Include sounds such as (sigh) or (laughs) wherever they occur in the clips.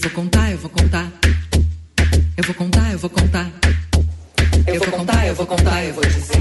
vou contar, eu vou contar. Eu vou contar, eu vou contar. Eu vou contar, eu vou contar, eu vou dizer.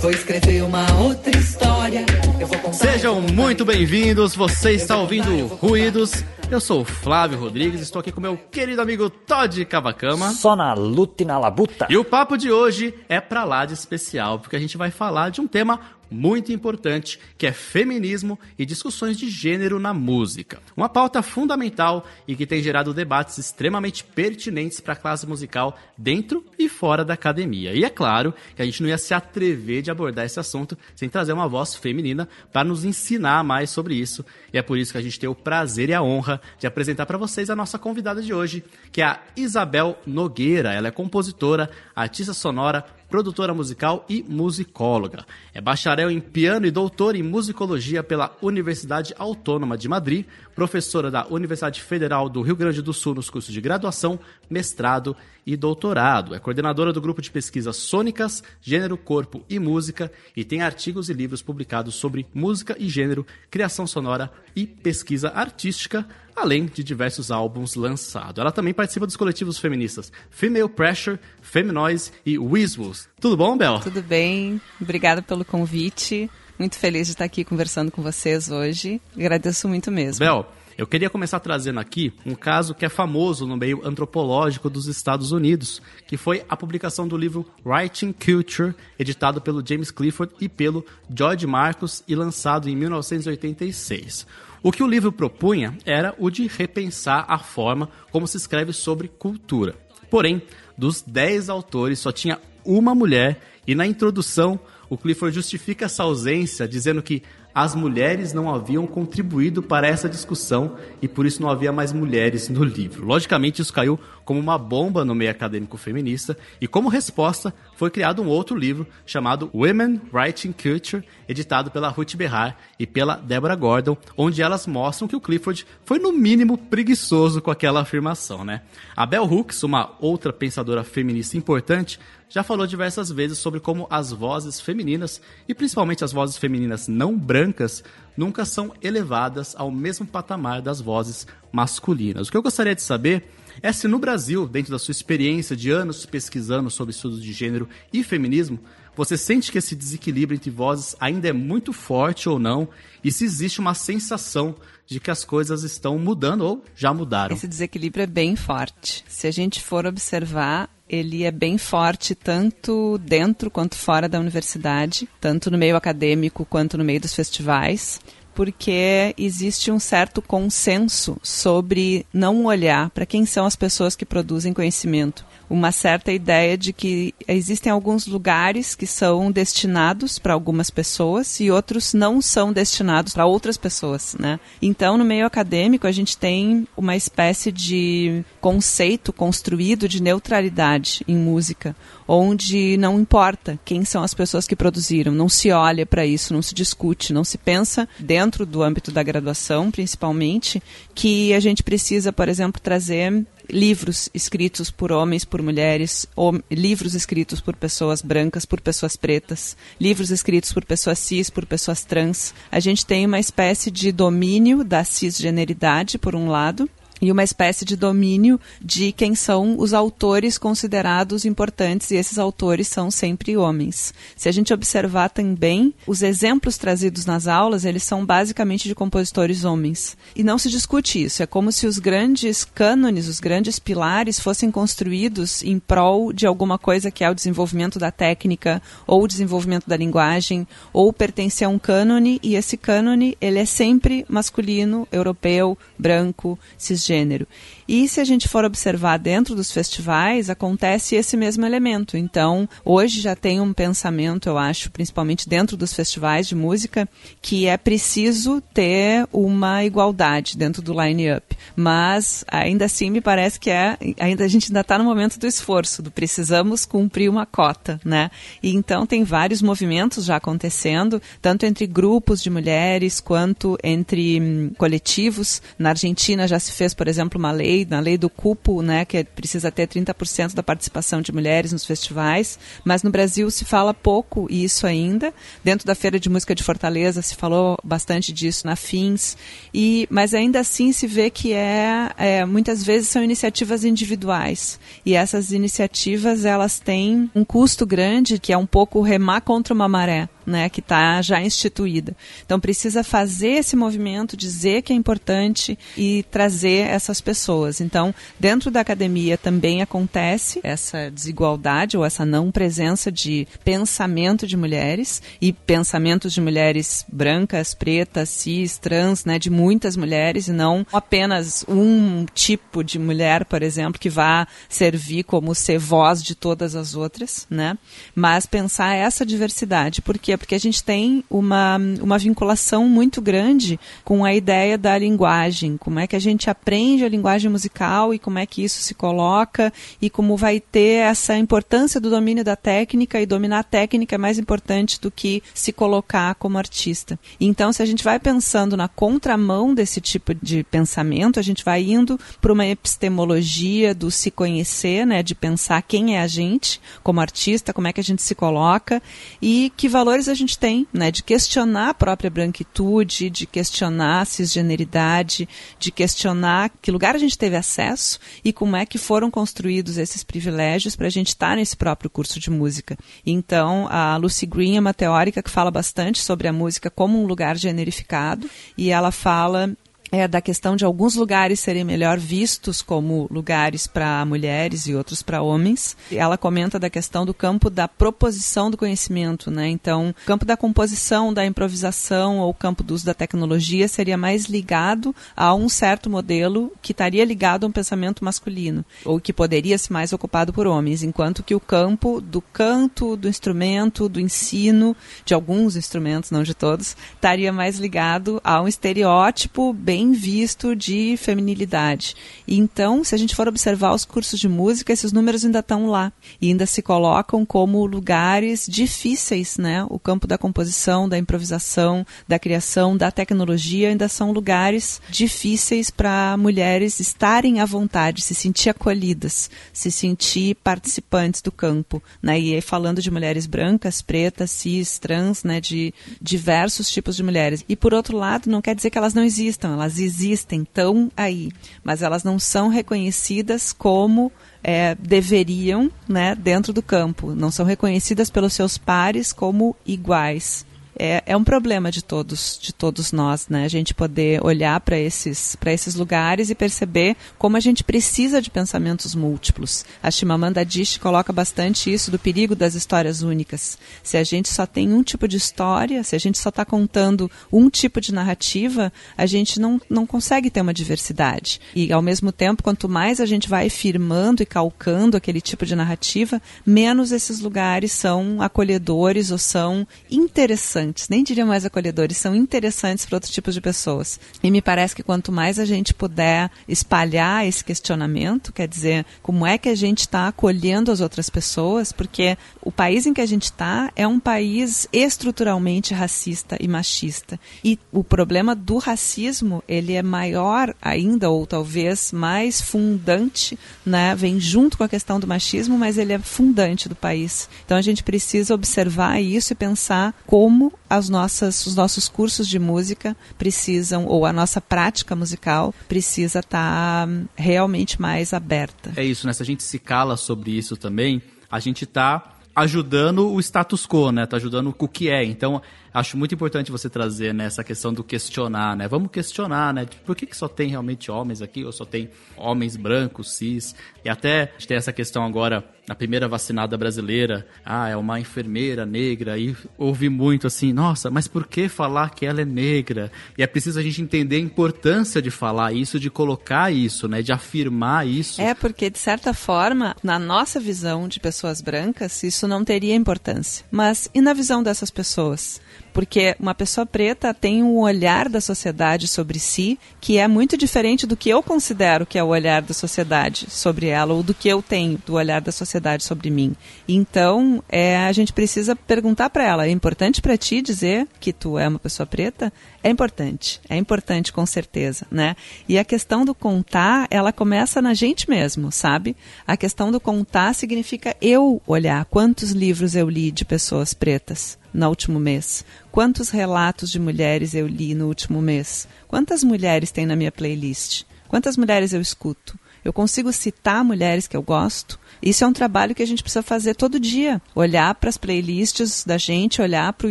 Vou escrever uma outra história. Eu vou contar. Sejam muito bem-vindos. Você está ouvindo Ruídos. Eu sou o Flávio Rodrigues, estou aqui com meu querido amigo Todd Cavacama. Só na luta e na labuta. E o papo de hoje é pra lá de especial, porque a gente vai falar de um tema muito importante, que é feminismo e discussões de gênero na música. Uma pauta fundamental e que tem gerado debates extremamente pertinentes para a classe musical dentro e fora da academia. E é claro que a gente não ia se atrever de abordar esse assunto sem trazer uma voz feminina para nos ensinar mais sobre isso. E é por isso que a gente tem o prazer e a honra de apresentar para vocês a nossa convidada de hoje, que é a Isabel Nogueira. Ela é compositora, artista sonora, produtora musical e musicóloga. É bacharel em piano e doutor em musicologia pela Universidade Autônoma de Madrid, professora da Universidade Federal do Rio Grande do Sul nos cursos de graduação, mestrado e doutorado. É coordenadora do grupo de pesquisa Sônicas, Gênero, Corpo e Música e tem artigos e livros publicados sobre música e gênero, criação sonora e pesquisa artística, além de diversos álbuns lançados. Ela também participa dos coletivos feministas Female Pressure, Feminoise e Weasels. Tudo bom, Bel? Tudo bem, obrigada pelo convite. Muito feliz de estar aqui conversando com vocês hoje. Agradeço muito mesmo. Bel, eu queria começar trazendo aqui um caso que é famoso no meio antropológico dos Estados Unidos, que foi a publicação do livro Writing Culture, editado pelo James Clifford e pelo George Marcus e lançado em 1986. O que o livro propunha era o de repensar a forma como se escreve sobre cultura. Porém, dos 10 autores, só tinha uma mulher, e na introdução o Clifford justifica essa ausência dizendo que as mulheres não haviam contribuído para essa discussão e por isso não havia mais mulheres no livro. Logicamente, isso caiu como uma bomba no meio acadêmico feminista e, como resposta, foi criado um outro livro chamado Women Writing Culture, editado pela Ruth Berrar e pela Deborah Gordon, onde elas mostram que o Clifford foi, no mínimo, preguiçoso com aquela afirmação. Né? A Bell Hooks, uma outra pensadora feminista importante, já falou diversas vezes sobre como as vozes femininas, e principalmente as vozes femininas não brancas, nunca são elevadas ao mesmo patamar das vozes masculinas. O que eu gostaria de saber é se no Brasil, dentro da sua experiência de anos pesquisando sobre estudos de gênero e feminismo, você sente que esse desequilíbrio entre vozes ainda é muito forte ou não? E se existe uma sensação de que as coisas estão mudando ou já mudaram? Esse desequilíbrio é bem forte. Se a gente for observar, ele é bem forte tanto dentro quanto fora da universidade, tanto no meio acadêmico quanto no meio dos festivais porque existe um certo consenso sobre não olhar para quem são as pessoas que produzem conhecimento uma certa ideia de que existem alguns lugares que são destinados para algumas pessoas e outros não são destinados para outras pessoas, né? Então, no meio acadêmico, a gente tem uma espécie de conceito construído de neutralidade em música, onde não importa quem são as pessoas que produziram, não se olha para isso, não se discute, não se pensa dentro do âmbito da graduação, principalmente, que a gente precisa, por exemplo, trazer livros escritos por homens, por mulheres, ou livros escritos por pessoas brancas, por pessoas pretas, livros escritos por pessoas cis, por pessoas trans. A gente tem uma espécie de domínio da cisgeneridade, por um lado, e uma espécie de domínio de quem são os autores considerados importantes, e esses autores são sempre homens. Se a gente observar também, os exemplos trazidos nas aulas, eles são basicamente de compositores homens. E não se discute isso, é como se os grandes cânones, os grandes pilares fossem construídos em prol de alguma coisa que é o desenvolvimento da técnica, ou o desenvolvimento da linguagem, ou pertencer a um cânone, e esse cânone, ele é sempre masculino, europeu, branco, cisgênero gênero. E se a gente for observar dentro dos festivais, acontece esse mesmo elemento. Então, hoje já tem um pensamento, eu acho, principalmente dentro dos festivais de música, que é preciso ter uma igualdade dentro do line-up. Mas ainda assim me parece que é, ainda a gente ainda está no momento do esforço, do precisamos cumprir uma cota, né? E então tem vários movimentos já acontecendo, tanto entre grupos de mulheres quanto entre hum, coletivos. Na Argentina já se fez por exemplo, uma lei, na lei do cupo, né, que é, precisa ter 30% da participação de mulheres nos festivais, mas no Brasil se fala pouco isso ainda. Dentro da Feira de Música de Fortaleza se falou bastante disso na FINS, e, mas ainda assim se vê que é, é muitas vezes são iniciativas individuais. E essas iniciativas elas têm um custo grande, que é um pouco remar contra uma maré né, que está já instituída. Então precisa fazer esse movimento, dizer que é importante e trazer essas pessoas. Então, dentro da academia também acontece essa desigualdade ou essa não presença de pensamento de mulheres e pensamentos de mulheres brancas, pretas, cis, trans, né, de muitas mulheres e não apenas um tipo de mulher, por exemplo, que vá servir como ser voz de todas as outras, né? Mas pensar essa diversidade, porque porque a gente tem uma, uma vinculação muito grande com a ideia da linguagem, como é que a gente aprende a linguagem musical e como é que isso se coloca e como vai ter essa importância do domínio da técnica e dominar a técnica é mais importante do que se colocar como artista. Então, se a gente vai pensando na contramão desse tipo de pensamento, a gente vai indo para uma epistemologia do se conhecer, né, de pensar quem é a gente como artista, como é que a gente se coloca e que valores a gente tem, né, de questionar a própria branquitude, de questionar a cisgeneridade, de questionar que lugar a gente teve acesso e como é que foram construídos esses privilégios para a gente estar tá nesse próprio curso de música. Então, a Lucy Green é uma teórica que fala bastante sobre a música como um lugar generificado e ela fala é, da questão de alguns lugares serem melhor vistos como lugares para mulheres e outros para homens. Ela comenta da questão do campo da proposição do conhecimento, né? Então, o campo da composição, da improvisação ou o campo do uso da tecnologia seria mais ligado a um certo modelo que estaria ligado a um pensamento masculino ou que poderia ser mais ocupado por homens, enquanto que o campo do canto, do instrumento, do ensino, de alguns instrumentos, não de todos, estaria mais ligado a um estereótipo bem bem visto de feminilidade. E então, se a gente for observar os cursos de música, esses números ainda estão lá e ainda se colocam como lugares difíceis, né? O campo da composição, da improvisação, da criação, da tecnologia ainda são lugares difíceis para mulheres estarem à vontade, se sentir acolhidas, se sentir participantes do campo, né? E aí, falando de mulheres brancas, pretas, cis, trans, né? De diversos tipos de mulheres. E por outro lado, não quer dizer que elas não existam, elas elas existem, estão aí, mas elas não são reconhecidas como é, deveriam né, dentro do campo, não são reconhecidas pelos seus pares como iguais é, é um problema de todos, de todos nós, né? A gente poder olhar para esses, esses lugares e perceber como a gente precisa de pensamentos múltiplos. A Chimamanda Adichie coloca bastante isso do perigo das histórias únicas. Se a gente só tem um tipo de história, se a gente só está contando um tipo de narrativa, a gente não, não consegue ter uma diversidade. E, ao mesmo tempo, quanto mais a gente vai firmando e calcando aquele tipo de narrativa, menos esses lugares são acolhedores ou são interessantes interessantes, nem diria mais acolhedores, são interessantes para outros tipos de pessoas. E me parece que quanto mais a gente puder espalhar esse questionamento, quer dizer, como é que a gente está acolhendo as outras pessoas, porque o país em que a gente está é um país estruturalmente racista e machista. E o problema do racismo, ele é maior ainda, ou talvez mais fundante, né? vem junto com a questão do machismo, mas ele é fundante do país. Então a gente precisa observar isso e pensar como as nossas, os nossos cursos de música precisam, ou a nossa prática musical precisa estar tá realmente mais aberta. É isso, né? Se a gente se cala sobre isso também, a gente está ajudando o status quo, né? Tá ajudando o que é. Então, acho muito importante você trazer né, questão do questionar, né? Vamos questionar, né? Por que, que só tem realmente homens aqui ou só tem homens brancos, cis? E até a gente tem essa questão agora, a primeira vacinada brasileira, ah, é uma enfermeira negra, e ouvi muito assim, nossa, mas por que falar que ela é negra? E é preciso a gente entender a importância de falar isso, de colocar isso, né? De afirmar isso. É, porque de certa forma, na nossa visão de pessoas brancas, isso não teria importância. Mas e na visão dessas pessoas? Porque uma pessoa preta tem um olhar da sociedade sobre si que é muito diferente do que eu considero que é o olhar da sociedade sobre ela ou do que eu tenho do olhar da sociedade sobre mim. Então, é, a gente precisa perguntar para ela: é importante para ti dizer que tu é uma pessoa preta? É importante, é importante com certeza, né? E a questão do contar, ela começa na gente mesmo, sabe? A questão do contar significa eu olhar quantos livros eu li de pessoas pretas no último mês, quantos relatos de mulheres eu li no último mês, quantas mulheres tem na minha playlist, quantas mulheres eu escuto. Eu consigo citar mulheres que eu gosto. Isso é um trabalho que a gente precisa fazer todo dia. Olhar para as playlists da gente, olhar para o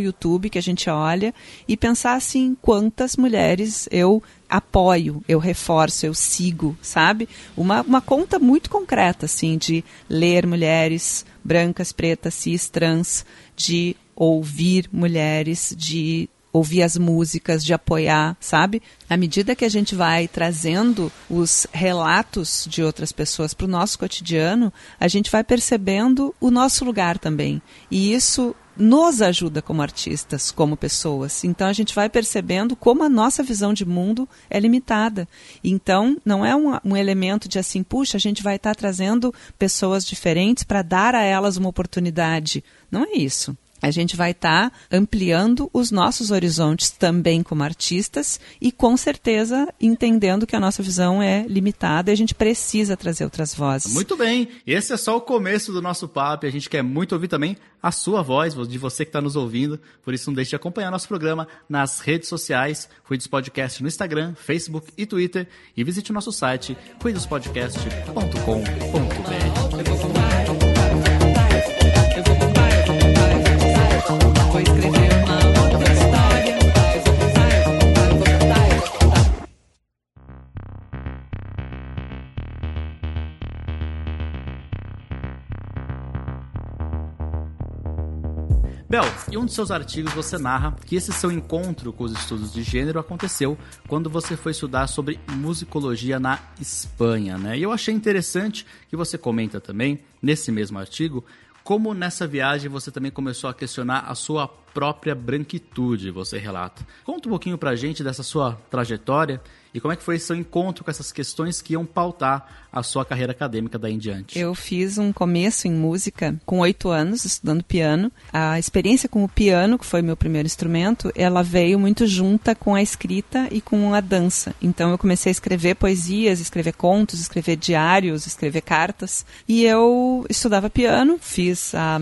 YouTube que a gente olha e pensar assim: quantas mulheres eu apoio, eu reforço, eu sigo, sabe? Uma, uma conta muito concreta, assim, de ler mulheres brancas, pretas, cis, trans, de ouvir mulheres, de ouvir as músicas, de apoiar, sabe? À medida que a gente vai trazendo os relatos de outras pessoas para o nosso cotidiano, a gente vai percebendo o nosso lugar também. E isso nos ajuda como artistas, como pessoas. Então a gente vai percebendo como a nossa visão de mundo é limitada. Então não é um, um elemento de assim, puxa, a gente vai estar tá trazendo pessoas diferentes para dar a elas uma oportunidade. Não é isso a gente vai estar tá ampliando os nossos horizontes também como artistas e com certeza entendendo que a nossa visão é limitada e a gente precisa trazer outras vozes. Muito bem, esse é só o começo do nosso papo a gente quer muito ouvir também a sua voz, de você que está nos ouvindo, por isso não deixe de acompanhar nosso programa nas redes sociais, Cuidos Podcast no Instagram, Facebook e Twitter e visite o nosso site cuidospodcast.com.br. Bel, em um de seus artigos você narra que esse seu encontro com os estudos de gênero aconteceu quando você foi estudar sobre musicologia na Espanha, né? E eu achei interessante que você comenta também, nesse mesmo artigo, como nessa viagem você também começou a questionar a sua própria branquitude, você relata. Conta um pouquinho pra gente dessa sua trajetória e como é que foi seu encontro com essas questões que iam pautar a sua carreira acadêmica daí em diante? Eu fiz um começo em música com oito anos, estudando piano. A experiência com o piano, que foi meu primeiro instrumento, ela veio muito junta com a escrita e com a dança. Então eu comecei a escrever poesias, escrever contos, escrever diários, escrever cartas. E eu estudava piano, fiz a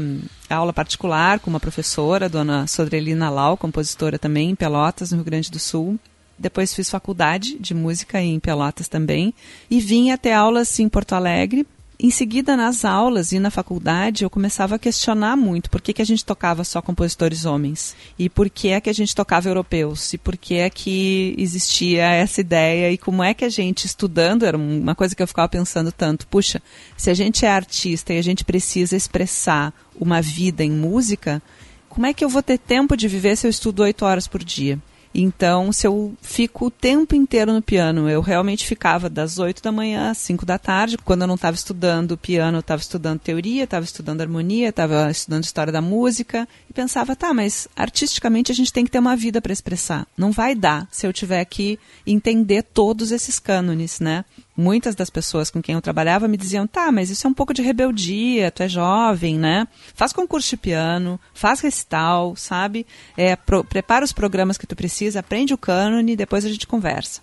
aula particular com uma professora, dona Sodrelina Lau, compositora também em Pelotas, no Rio Grande do Sul depois fiz faculdade de música em Pelotas também e vim até aulas em Porto Alegre. Em seguida, nas aulas e na faculdade, eu começava a questionar muito por que, que a gente tocava só compositores homens e por que é que a gente tocava europeus e por que é que existia essa ideia e como é que a gente estudando, era uma coisa que eu ficava pensando tanto, puxa, se a gente é artista e a gente precisa expressar uma vida em música, como é que eu vou ter tempo de viver se eu estudo oito horas por dia? Então, se eu fico o tempo inteiro no piano, eu realmente ficava das 8 da manhã às 5 da tarde. Quando eu não estava estudando piano, eu estava estudando teoria, estava estudando harmonia, estava estudando história da música. E pensava, tá, mas artisticamente a gente tem que ter uma vida para expressar. Não vai dar se eu tiver que entender todos esses cânones, né? Muitas das pessoas com quem eu trabalhava me diziam: tá, mas isso é um pouco de rebeldia, tu é jovem, né? Faz concurso de piano, faz recital, sabe? É, pro, prepara os programas que tu precisa, aprende o cânone, depois a gente conversa.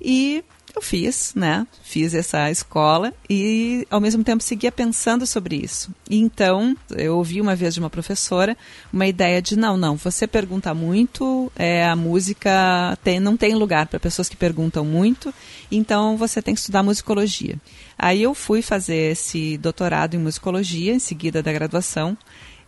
E eu fiz, né? Fiz essa escola e ao mesmo tempo seguia pensando sobre isso. Então, eu ouvi uma vez de uma professora uma ideia de não, não, você pergunta muito, é, a música tem, não tem lugar para pessoas que perguntam muito, então você tem que estudar musicologia. Aí eu fui fazer esse doutorado em musicologia em seguida da graduação.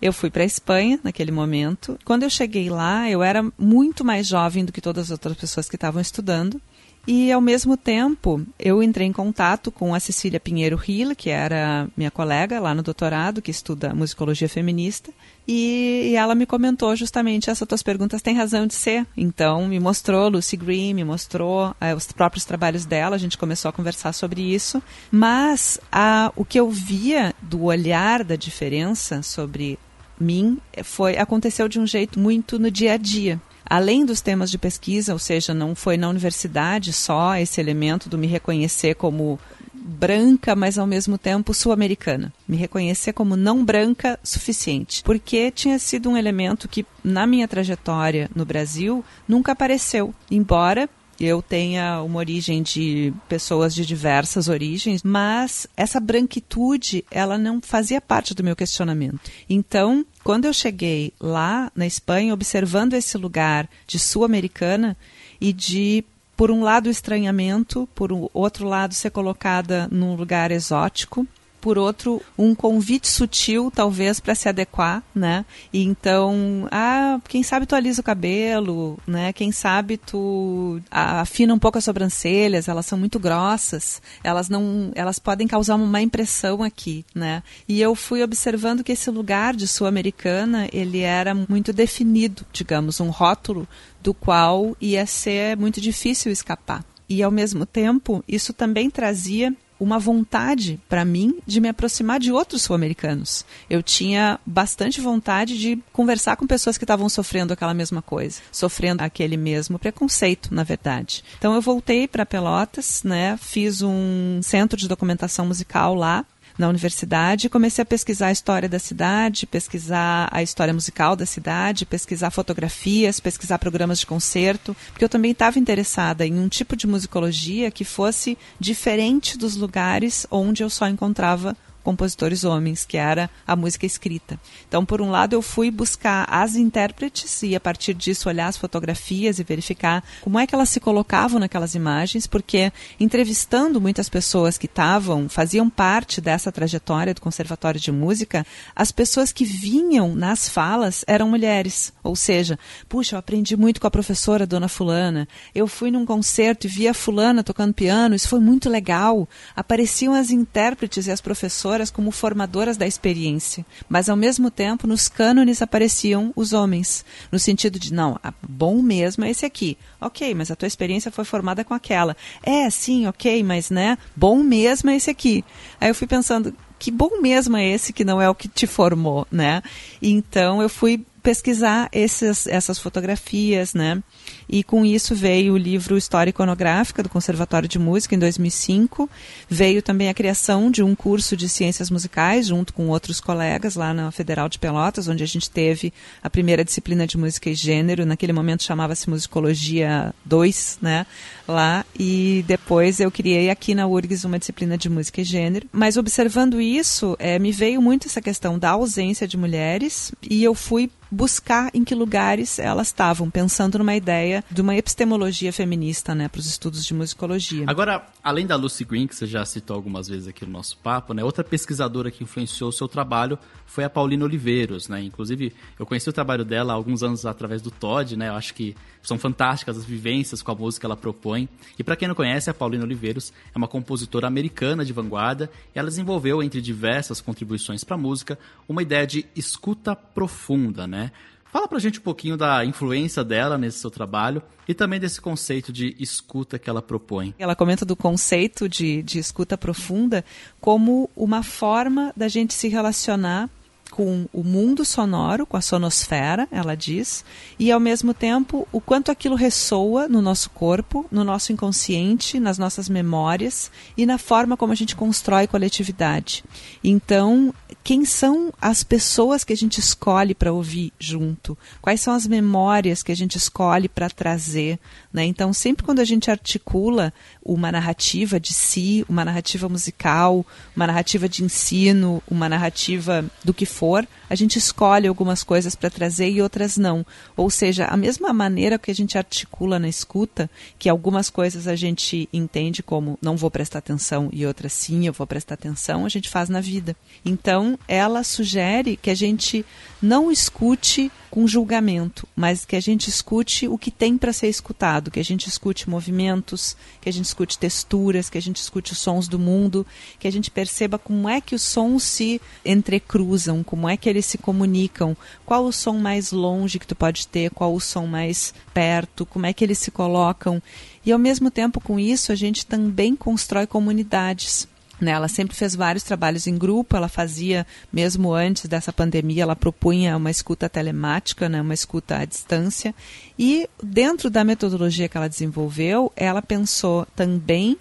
Eu fui para a Espanha naquele momento. Quando eu cheguei lá, eu era muito mais jovem do que todas as outras pessoas que estavam estudando. E, ao mesmo tempo, eu entrei em contato com a Cecília Pinheiro Hill, que era minha colega lá no doutorado, que estuda musicologia feminista, e, e, ela me comentou justamente essas tuas perguntas têm razão de ser. Então, me mostrou Lucy Green, me mostrou é, os próprios trabalhos dela, a gente começou a conversar sobre isso. Mas a, o que eu via do olhar da diferença sobre mim foi aconteceu de um jeito muito no dia a dia além dos temas de pesquisa, ou seja, não foi na universidade só esse elemento do me reconhecer como branca, mas ao mesmo tempo sul-americana. Me reconhecer como não branca suficiente, porque tinha sido um elemento que na minha trajetória no Brasil nunca apareceu, embora eu tenha uma origem de pessoas de diversas origens, mas essa branquitude, ela não fazia parte do meu questionamento. Então, quando eu cheguei lá na Espanha, observando esse lugar de sul-americana e de por um lado estranhamento, por outro lado ser colocada num lugar exótico, por outro, um convite sutil, talvez, para se adequar, né? E então, ah, quem sabe tu alisa o cabelo, né? Quem sabe tu afina um pouco as sobrancelhas, elas são muito grossas, elas não, elas podem causar uma má impressão aqui, né? E eu fui observando que esse lugar de sul-americana, ele era muito definido, digamos, um rótulo do qual ia ser muito difícil escapar. E ao mesmo tempo, isso também trazia uma vontade para mim de me aproximar de outros sul-americanos. Eu tinha bastante vontade de conversar com pessoas que estavam sofrendo aquela mesma coisa, sofrendo aquele mesmo preconceito, na verdade. Então eu voltei para Pelotas, né, fiz um centro de documentação musical lá na universidade, comecei a pesquisar a história da cidade, pesquisar a história musical da cidade, pesquisar fotografias, pesquisar programas de concerto, porque eu também estava interessada em um tipo de musicologia que fosse diferente dos lugares onde eu só encontrava compositores homens, que era a música escrita. Então, por um lado, eu fui buscar as intérpretes e, a partir disso, olhar as fotografias e verificar como é que elas se colocavam naquelas imagens, porque entrevistando muitas pessoas que estavam, faziam parte dessa trajetória do Conservatório de Música, as pessoas que vinham nas falas eram mulheres. Ou seja, puxa, eu aprendi muito com a professora Dona Fulana, eu fui num concerto e vi a Fulana tocando piano, isso foi muito legal. Apareciam as intérpretes e as professoras como formadoras da experiência, mas ao mesmo tempo nos cânones apareciam os homens, no sentido de não, bom mesmo é esse aqui. Ok, mas a tua experiência foi formada com aquela. É, sim, ok, mas né, bom mesmo é esse aqui. Aí eu fui pensando, que bom mesmo é esse que não é o que te formou, né? Então eu fui pesquisar esses, essas fotografias, né? E com isso veio o livro História Iconográfica do Conservatório de Música em 2005. Veio também a criação de um curso de ciências musicais junto com outros colegas lá na Federal de Pelotas, onde a gente teve a primeira disciplina de música e gênero. Naquele momento chamava-se Musicologia 2, né? Lá e depois eu criei aqui na URGS uma disciplina de música e gênero. Mas observando isso, é, me veio muito essa questão da ausência de mulheres e eu fui buscar em que lugares elas estavam, pensando numa ideia de uma epistemologia feminista, né, para os estudos de musicologia. Agora, além da Lucy Green, que você já citou algumas vezes aqui no nosso papo, né, outra pesquisadora que influenciou o seu trabalho foi a Paulina Oliveiros, né? Inclusive, eu conheci o trabalho dela há alguns anos através do Todd, né? Eu acho que são fantásticas as vivências com a música que ela propõe. E para quem não conhece, a Paulina Oliveiros é uma compositora americana de vanguarda e ela desenvolveu, entre diversas contribuições para a música, uma ideia de escuta profunda, né? Fala pra gente um pouquinho da influência dela nesse seu trabalho e também desse conceito de escuta que ela propõe. Ela comenta do conceito de, de escuta profunda como uma forma da gente se relacionar com o mundo sonoro, com a sonosfera, ela diz, e ao mesmo tempo o quanto aquilo ressoa no nosso corpo, no nosso inconsciente, nas nossas memórias e na forma como a gente constrói coletividade. Então, quem são as pessoas que a gente escolhe para ouvir junto? Quais são as memórias que a gente escolhe para trazer? Né? Então, sempre quando a gente articula uma narrativa de si, uma narrativa musical, uma narrativa de ensino, uma narrativa do que for, a gente escolhe algumas coisas para trazer e outras não. Ou seja, a mesma maneira que a gente articula na escuta, que algumas coisas a gente entende como não vou prestar atenção e outras sim, eu vou prestar atenção, a gente faz na vida. Então, ela sugere que a gente não escute com julgamento, mas que a gente escute o que tem para ser escutado, que a gente escute movimentos, que a gente escute texturas, que a gente escute os sons do mundo, que a gente perceba como é que os sons se entrecruzam, como é que eles se comunicam, qual o som mais longe que tu pode ter, qual o som mais perto, como é que eles se colocam. E ao mesmo tempo com isso, a gente também constrói comunidades. Né, ela sempre fez vários trabalhos em grupo, ela fazia, mesmo antes dessa pandemia, ela propunha uma escuta telemática, né, uma escuta à distância. E dentro da metodologia que ela desenvolveu, ela pensou também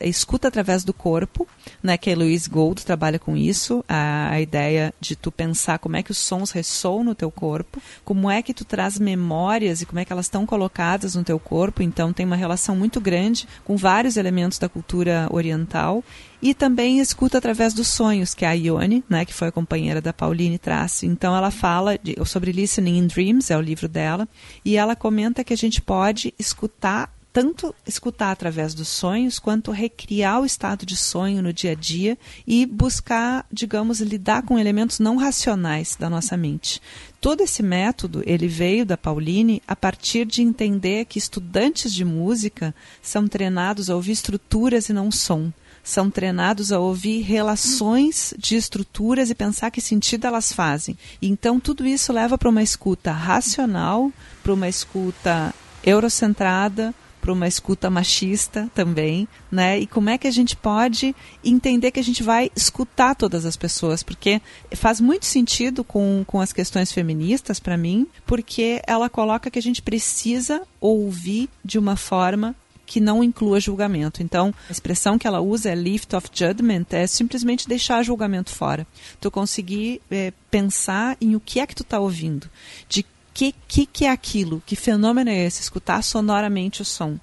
escuta através do corpo, né, que a Louise Gold trabalha com isso, a, a, ideia de tu pensar como é que os sons ressoam no teu corpo, como é que tu traz memórias e como é que elas estão colocadas no teu corpo, então tem uma relação muito grande com vários elementos da cultura oriental e também escuta através dos sonhos, que a Ione, né, que foi a companheira da Pauline Trace. Então ela fala de, sobre Listening in Dreams, é o livro dela, e ela comenta que a gente pode escutar tanto escutar através dos sonhos, quanto recriar o estado de sonho no dia a dia e buscar, digamos, lidar com elementos não racionais da nossa mente. Todo esse método, ele veio da Pauline a partir de entender que estudantes de música são treinados a ouvir estruturas e não som são treinados a ouvir relações de estruturas e pensar que sentido elas fazem. Então, tudo isso leva para uma escuta racional, para uma escuta eurocentrada, para uma escuta machista também, né? E como é que a gente pode entender que a gente vai escutar todas as pessoas? Porque faz muito sentido com, com as questões feministas para mim, porque ela coloca que a gente precisa ouvir de uma forma que não inclua julgamento. Então, a expressão que ela usa é lift of judgment, é simplesmente deixar julgamento fora. Tu conseguir é, pensar em o que é que tu está ouvindo, de que, que, que é aquilo, que fenômeno é esse, escutar sonoramente o som.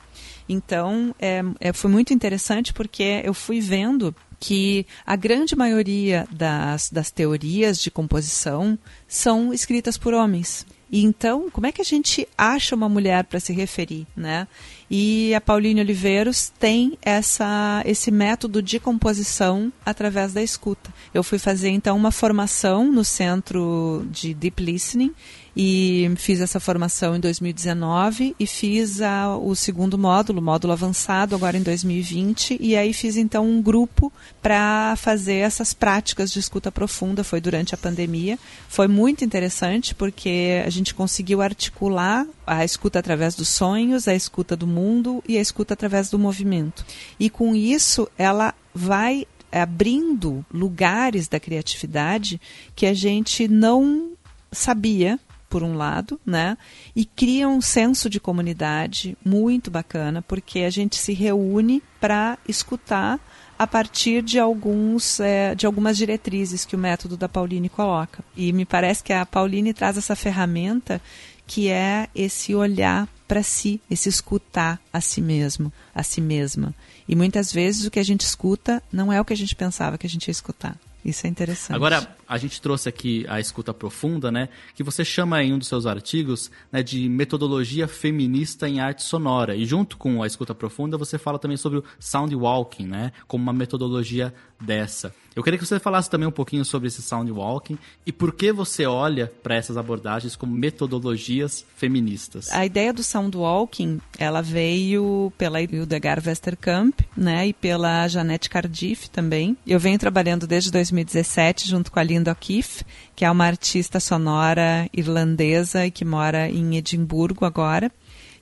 Então, é, é, foi muito interessante porque eu fui vendo que a grande maioria das, das teorias de composição são escritas por homens. E então, como é que a gente acha uma mulher para se referir, né? E a Pauline Oliveiros tem essa, esse método de composição através da escuta. Eu fui fazer então uma formação no Centro de Deep Listening e fiz essa formação em 2019 e fiz a, o segundo módulo, módulo avançado, agora em 2020, e aí fiz então um grupo para fazer essas práticas de escuta profunda, foi durante a pandemia. Foi muito interessante porque a gente conseguiu articular a escuta através dos sonhos, a escuta do mundo e a escuta através do movimento. E com isso, ela vai abrindo lugares da criatividade que a gente não sabia por um lado, né? E cria um senso de comunidade muito bacana, porque a gente se reúne para escutar a partir de alguns é, de algumas diretrizes que o método da Pauline coloca. E me parece que a Pauline traz essa ferramenta que é esse olhar para si, esse escutar a si mesmo, a si mesma. E muitas vezes o que a gente escuta não é o que a gente pensava que a gente ia escutar. Isso é interessante. Agora, a gente trouxe aqui a escuta profunda, né? Que você chama em um dos seus artigos né, de metodologia feminista em arte sonora. E junto com a escuta profunda, você fala também sobre o sound walking, né? Como uma metodologia dessa. Eu queria que você falasse também um pouquinho sobre esse sound walking e por que você olha para essas abordagens como metodologias feministas. A ideia do sound walking, ela veio pela Hildegard Westerkamp, né, e pela Janette Cardiff também. Eu venho trabalhando desde 2017 junto com a O'Keeffe, que é uma artista sonora irlandesa e que mora em Edimburgo agora.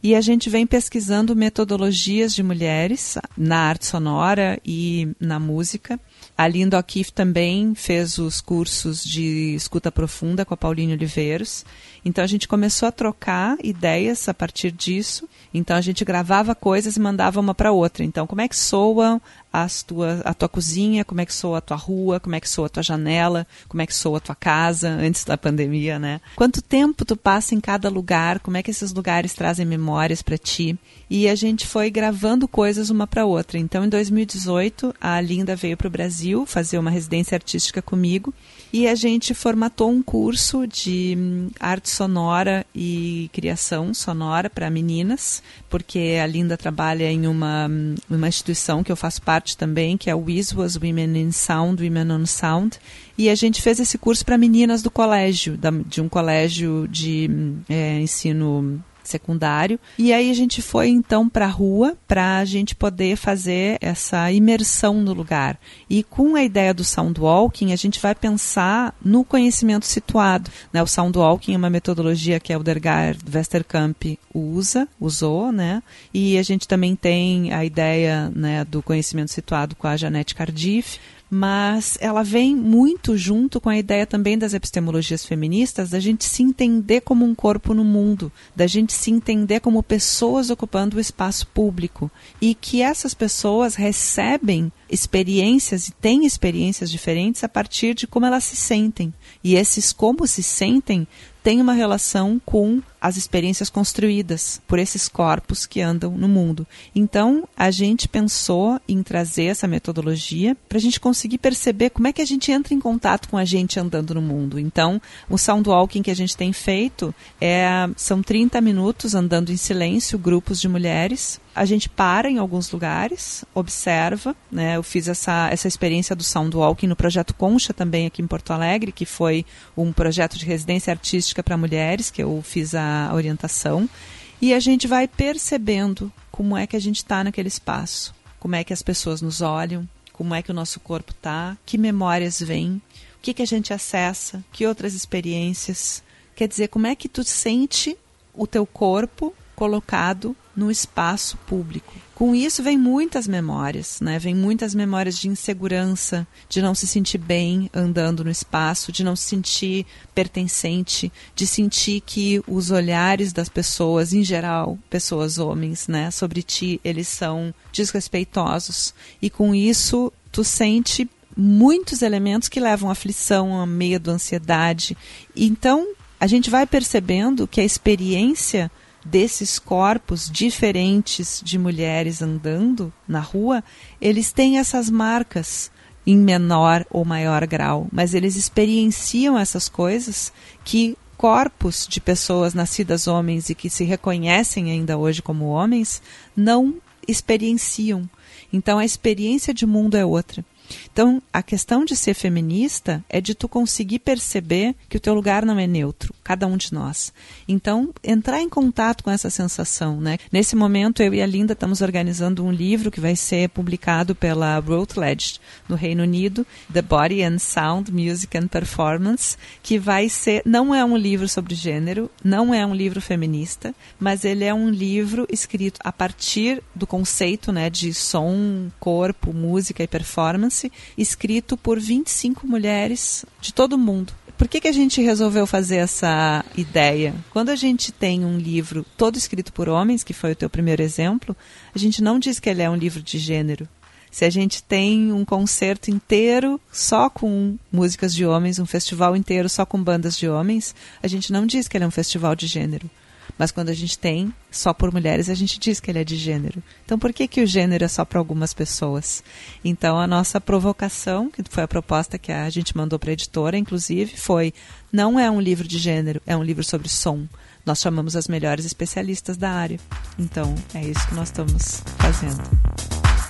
E a gente vem pesquisando metodologias de mulheres na arte sonora e na música. A Linda O'Keeffe também fez os cursos de escuta profunda com a Pauline Oliveiros. Então a gente começou a trocar ideias a partir disso. Então a gente gravava coisas e mandava uma para outra. Então como é que soam as tua, a tua cozinha, como é que soa a tua rua, como é que soa a tua janela, como é que soa a tua casa (laughs) antes da pandemia, né? Quanto tempo tu passa em cada lugar, como é que esses lugares trazem memórias para ti? E a gente foi gravando coisas uma para outra. Então, em 2018, a Linda veio para o Brasil fazer uma residência artística comigo e a gente formatou um curso de hum, arte sonora e criação sonora para meninas, porque a Linda trabalha em uma, hum, uma instituição que eu faço parte também, que é o WISWAS Women in Sound, Women on Sound, e a gente fez esse curso para meninas do colégio, da, de um colégio de é, ensino secundário. E aí a gente foi então para a rua para a gente poder fazer essa imersão no lugar. E com a ideia do soundwalking, a gente vai pensar no conhecimento situado. Né? O soundwalking é uma metodologia que a Eldergard Westerkamp usa, usou, né? E a gente também tem a ideia né, do conhecimento situado com a Janete Cardiff, mas ela vem muito junto com a ideia também das epistemologias feministas da gente se entender como um corpo no mundo, da gente se entender como pessoas ocupando o espaço público e que essas pessoas recebem experiências e têm experiências diferentes a partir de como elas se sentem. E esses como se sentem tem uma relação com as experiências construídas por esses corpos que andam no mundo. Então, a gente pensou em trazer essa metodologia para a gente conseguir perceber como é que a gente entra em contato com a gente andando no mundo. Então, o soundwalking que a gente tem feito é, são 30 minutos andando em silêncio, grupos de mulheres. A gente para em alguns lugares, observa. Né? Eu fiz essa, essa experiência do soundwalking no projeto Concha também aqui em Porto Alegre, que foi um projeto de residência artística para mulheres, que eu fiz a a orientação e a gente vai percebendo como é que a gente está naquele espaço, como é que as pessoas nos olham, como é que o nosso corpo está, que memórias vêm, o que, que a gente acessa, que outras experiências. Quer dizer, como é que tu sente o teu corpo colocado no espaço público. Com isso vem muitas memórias, né? Vem muitas memórias de insegurança, de não se sentir bem andando no espaço, de não se sentir pertencente, de sentir que os olhares das pessoas, em geral, pessoas homens, né, sobre ti, eles são desrespeitosos. E com isso tu sente muitos elementos que levam à aflição, a medo, ansiedade. Então, a gente vai percebendo que a experiência desses corpos diferentes de mulheres andando na rua, eles têm essas marcas em menor ou maior grau, mas eles experienciam essas coisas que corpos de pessoas nascidas homens e que se reconhecem ainda hoje como homens não experienciam. Então a experiência de mundo é outra. Então, a questão de ser feminista é de tu conseguir perceber que o teu lugar não é neutro, cada um de nós. Então, entrar em contato com essa sensação, né? Nesse momento, eu e a Linda estamos organizando um livro que vai ser publicado pela Routledge no Reino Unido, The Body and Sound, Music and Performance, que vai ser, não é um livro sobre gênero, não é um livro feminista, mas ele é um livro escrito a partir do conceito, né, de som, corpo, música e performance escrito por 25 mulheres de todo o mundo. Por que, que a gente resolveu fazer essa ideia? Quando a gente tem um livro todo escrito por homens, que foi o teu primeiro exemplo, a gente não diz que ele é um livro de gênero. Se a gente tem um concerto inteiro só com músicas de homens, um festival inteiro só com bandas de homens, a gente não diz que ele é um festival de gênero. Mas quando a gente tem só por mulheres, a gente diz que ele é de gênero. Então, por que, que o gênero é só para algumas pessoas? Então, a nossa provocação, que foi a proposta que a gente mandou para a editora, inclusive, foi: não é um livro de gênero, é um livro sobre som. Nós chamamos as melhores especialistas da área. Então, é isso que nós estamos fazendo.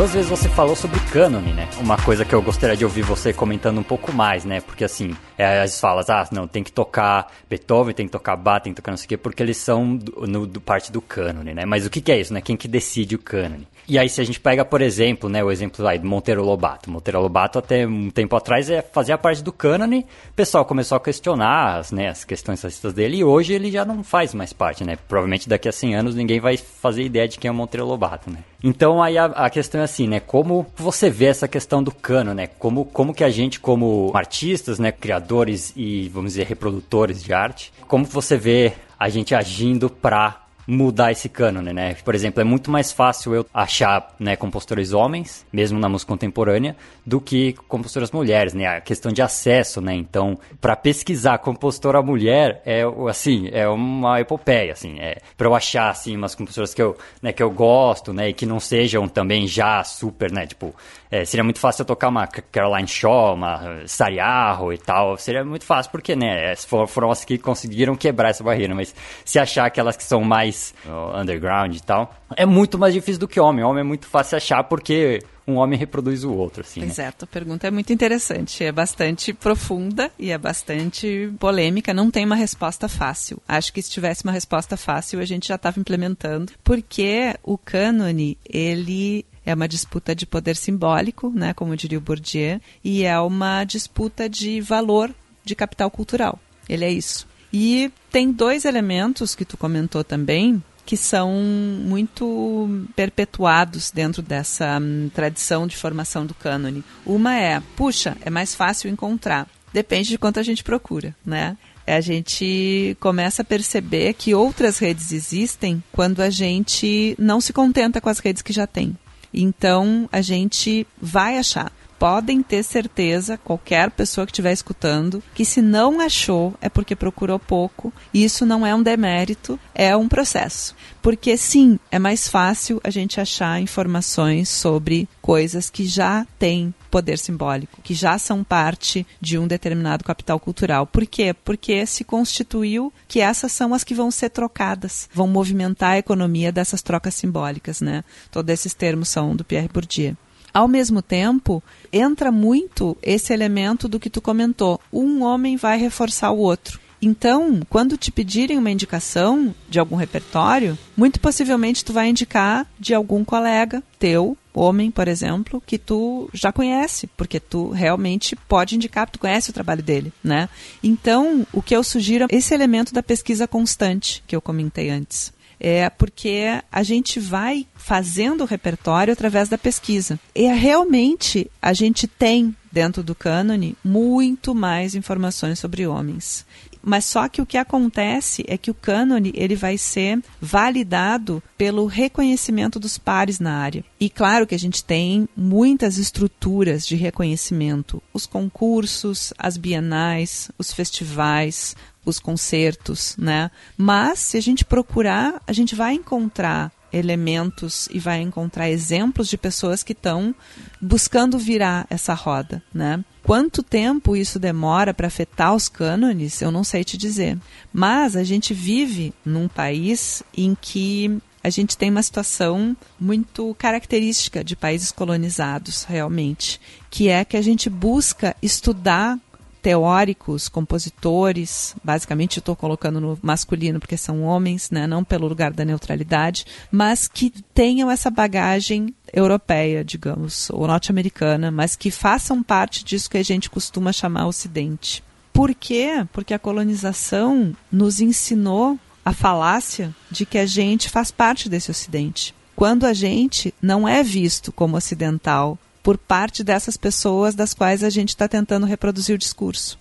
Duas vezes você falou sobre cânone, né? Uma coisa que eu gostaria de ouvir você comentando um pouco mais, né? Porque assim, é, vezes falas, ah, não, tem que tocar Beethoven, tem que tocar Bach, tem que tocar não sei o quê, porque eles são do, no, do parte do cânone, né? Mas o que, que, é isso, né? Quem que decide o cânone? E aí, se a gente pega, por exemplo, né, o exemplo aí do Monteiro Lobato. Monteiro Lobato, até um tempo atrás, é fazia parte do cânone. O pessoal começou a questionar as, né, as questões racistas dele e hoje ele já não faz mais parte, né? Provavelmente daqui a 100 anos ninguém vai fazer ideia de quem é o Monteiro Lobato, né? Então aí a, a questão é assim, né? Como você vê essa questão do cano, né? Como, como que a gente, como artistas, né, criadores e, vamos dizer, reprodutores de arte, como você vê a gente agindo para mudar esse cânone, né? Por exemplo, é muito mais fácil eu achar, né, compositores homens, mesmo na música contemporânea, do que compositoras mulheres, né? A questão de acesso, né? Então, para pesquisar compositora mulher é assim, é uma epopeia, assim, é para eu achar assim umas compositoras que eu, né, que eu gosto, né, e que não sejam também já super, né, tipo, é, seria muito fácil eu tocar uma Caroline Shaw, uma Sariarro e tal. Seria muito fácil, porque, né, foram as que conseguiram quebrar essa barreira. Mas se achar aquelas que são mais uh, underground e tal, é muito mais difícil do que homem. Homem é muito fácil achar porque um homem reproduz o outro, assim. Né? é, a tua pergunta é muito interessante, é bastante profunda e é bastante polêmica, não tem uma resposta fácil. Acho que se tivesse uma resposta fácil, a gente já estava implementando, porque o cânone, ele é uma disputa de poder simbólico, né, como diria o Bourdieu, e é uma disputa de valor de capital cultural. Ele é isso. E tem dois elementos que tu comentou também, que são muito perpetuados dentro dessa hum, tradição de formação do cânone. Uma é, puxa, é mais fácil encontrar. Depende de quanto a gente procura, né? A gente começa a perceber que outras redes existem quando a gente não se contenta com as redes que já tem. Então, a gente vai achar podem ter certeza, qualquer pessoa que estiver escutando, que se não achou é porque procurou pouco. E isso não é um demérito, é um processo. Porque sim, é mais fácil a gente achar informações sobre coisas que já têm poder simbólico, que já são parte de um determinado capital cultural. Por quê? Porque se constituiu que essas são as que vão ser trocadas, vão movimentar a economia dessas trocas simbólicas, né? Todos esses termos são do Pierre Bourdieu. Ao mesmo tempo, entra muito esse elemento do que tu comentou. Um homem vai reforçar o outro. Então, quando te pedirem uma indicação de algum repertório, muito possivelmente tu vai indicar de algum colega teu, homem, por exemplo, que tu já conhece, porque tu realmente pode indicar, tu conhece o trabalho dele, né? Então, o que eu sugiro é esse elemento da pesquisa constante que eu comentei antes é porque a gente vai fazendo o repertório através da pesquisa. E realmente a gente tem dentro do cânone muito mais informações sobre homens. Mas só que o que acontece é que o cânone ele vai ser validado pelo reconhecimento dos pares na área. E claro que a gente tem muitas estruturas de reconhecimento, os concursos, as bienais, os festivais, os concertos, né? Mas se a gente procurar, a gente vai encontrar elementos e vai encontrar exemplos de pessoas que estão buscando virar essa roda, né? Quanto tempo isso demora para afetar os cânones, eu não sei te dizer. Mas a gente vive num país em que a gente tem uma situação muito característica de países colonizados, realmente, que é que a gente busca estudar teóricos, compositores, basicamente estou colocando no masculino porque são homens, né, não pelo lugar da neutralidade, mas que tenham essa bagagem europeia, digamos, ou norte-americana, mas que façam parte disso que a gente costuma chamar Ocidente. Por quê? Porque a colonização nos ensinou a falácia de que a gente faz parte desse Ocidente. Quando a gente não é visto como ocidental por parte dessas pessoas das quais a gente está tentando reproduzir o discurso.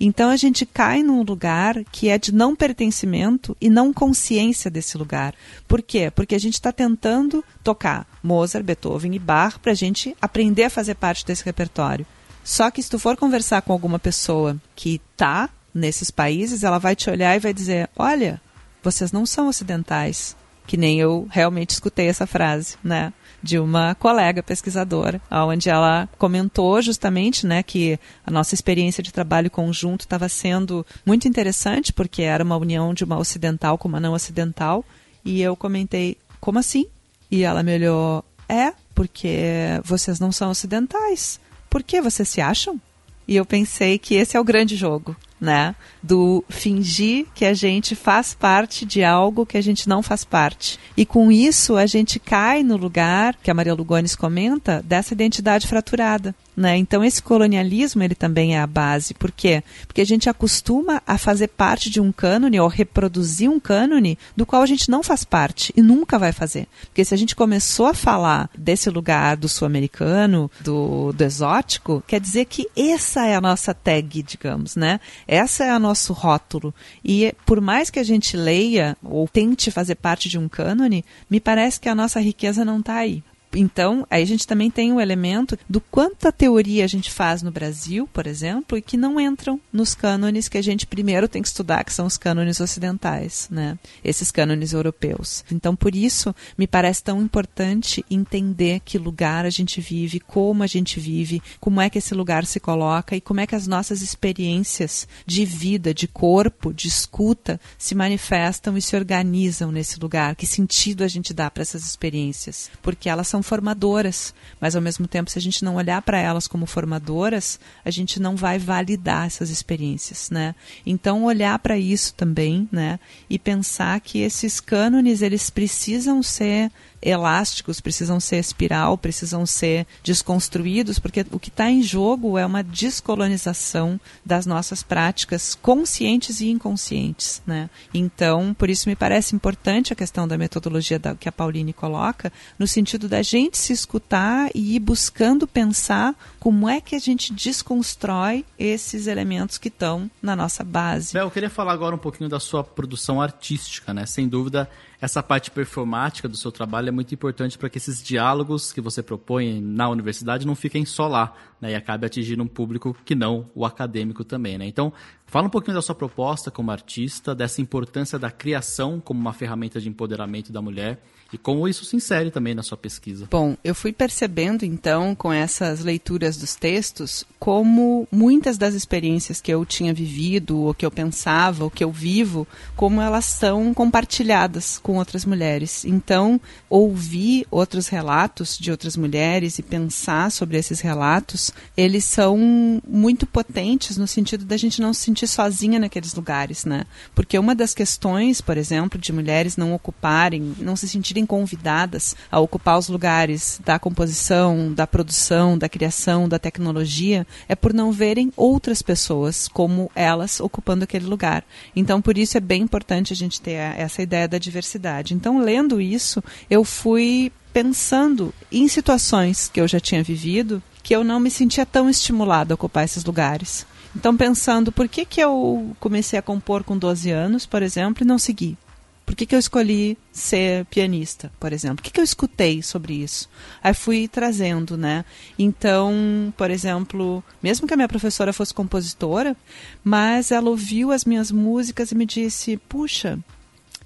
Então a gente cai num lugar que é de não pertencimento e não consciência desse lugar. Por quê? Porque a gente está tentando tocar Mozart, Beethoven e Bach para a gente aprender a fazer parte desse repertório. Só que se tu for conversar com alguma pessoa que está nesses países, ela vai te olhar e vai dizer: olha, vocês não são ocidentais. Que nem eu realmente escutei essa frase, né? De uma colega pesquisadora, onde ela comentou justamente né, que a nossa experiência de trabalho conjunto estava sendo muito interessante, porque era uma união de uma ocidental com uma não ocidental, e eu comentei, como assim? E ela me olhou, é, porque vocês não são ocidentais. Por que vocês se acham? E eu pensei que esse é o grande jogo, né? Do fingir que a gente faz parte de algo que a gente não faz parte. E com isso a gente cai no lugar que a Maria Lugones comenta dessa identidade fraturada. Né? Então esse colonialismo ele também é a base. Por quê? Porque a gente acostuma a fazer parte de um cânone ou reproduzir um cânone do qual a gente não faz parte e nunca vai fazer. Porque se a gente começou a falar desse lugar do sul-americano, do, do exótico, quer dizer que essa é a nossa tag, digamos, né? Essa é o nosso rótulo. E por mais que a gente leia ou tente fazer parte de um cânone, me parece que a nossa riqueza não está aí. Então, aí a gente também tem o um elemento do quanta teoria a gente faz no Brasil, por exemplo, e que não entram nos cânones que a gente primeiro tem que estudar, que são os cânones ocidentais, né? Esses cânones europeus. Então, por isso, me parece tão importante entender que lugar a gente vive, como a gente vive, como é que esse lugar se coloca e como é que as nossas experiências de vida, de corpo, de escuta se manifestam e se organizam nesse lugar. Que sentido a gente dá para essas experiências? Porque elas são formadoras, mas ao mesmo tempo, se a gente não olhar para elas como formadoras, a gente não vai validar essas experiências, né? Então olhar para isso também, né? E pensar que esses cânones eles precisam ser elásticos, precisam ser espiral, precisam ser desconstruídos, porque o que está em jogo é uma descolonização das nossas práticas conscientes e inconscientes. Né? Então, por isso me parece importante a questão da metodologia da, que a Pauline coloca, no sentido da gente se escutar e ir buscando pensar como é que a gente desconstrói esses elementos que estão na nossa base. Bel, eu queria falar agora um pouquinho da sua produção artística, né? Sem dúvida, essa parte performática do seu trabalho é muito importante para que esses diálogos que você propõe na universidade não fiquem só lá, né, e acabe atingindo um público que não o acadêmico também, né? Então, fala um pouquinho da sua proposta como artista, dessa importância da criação como uma ferramenta de empoderamento da mulher e como isso se insere também na sua pesquisa. Bom, eu fui percebendo então com essas leituras dos textos como muitas das experiências que eu tinha vivido, ou que eu pensava, ou que eu vivo, como elas são compartilhadas com outras mulheres. Então, ouvir outros relatos de outras mulheres e pensar sobre esses relatos, eles são muito potentes no sentido da gente não se sentir sozinha naqueles lugares, né? Porque uma das questões, por exemplo, de mulheres não ocuparem, não se sentirem convidadas a ocupar os lugares da composição, da produção, da criação, da tecnologia, é por não verem outras pessoas como elas ocupando aquele lugar. Então, por isso é bem importante a gente ter essa ideia da diversidade. Então, lendo isso, eu fui pensando em situações que eu já tinha vivido que eu não me sentia tão estimulada a ocupar esses lugares. Então, pensando, por que, que eu comecei a compor com 12 anos, por exemplo, e não segui? Por que, que eu escolhi ser pianista, por exemplo? O que, que eu escutei sobre isso? Aí fui trazendo, né? Então, por exemplo, mesmo que a minha professora fosse compositora, mas ela ouviu as minhas músicas e me disse: puxa,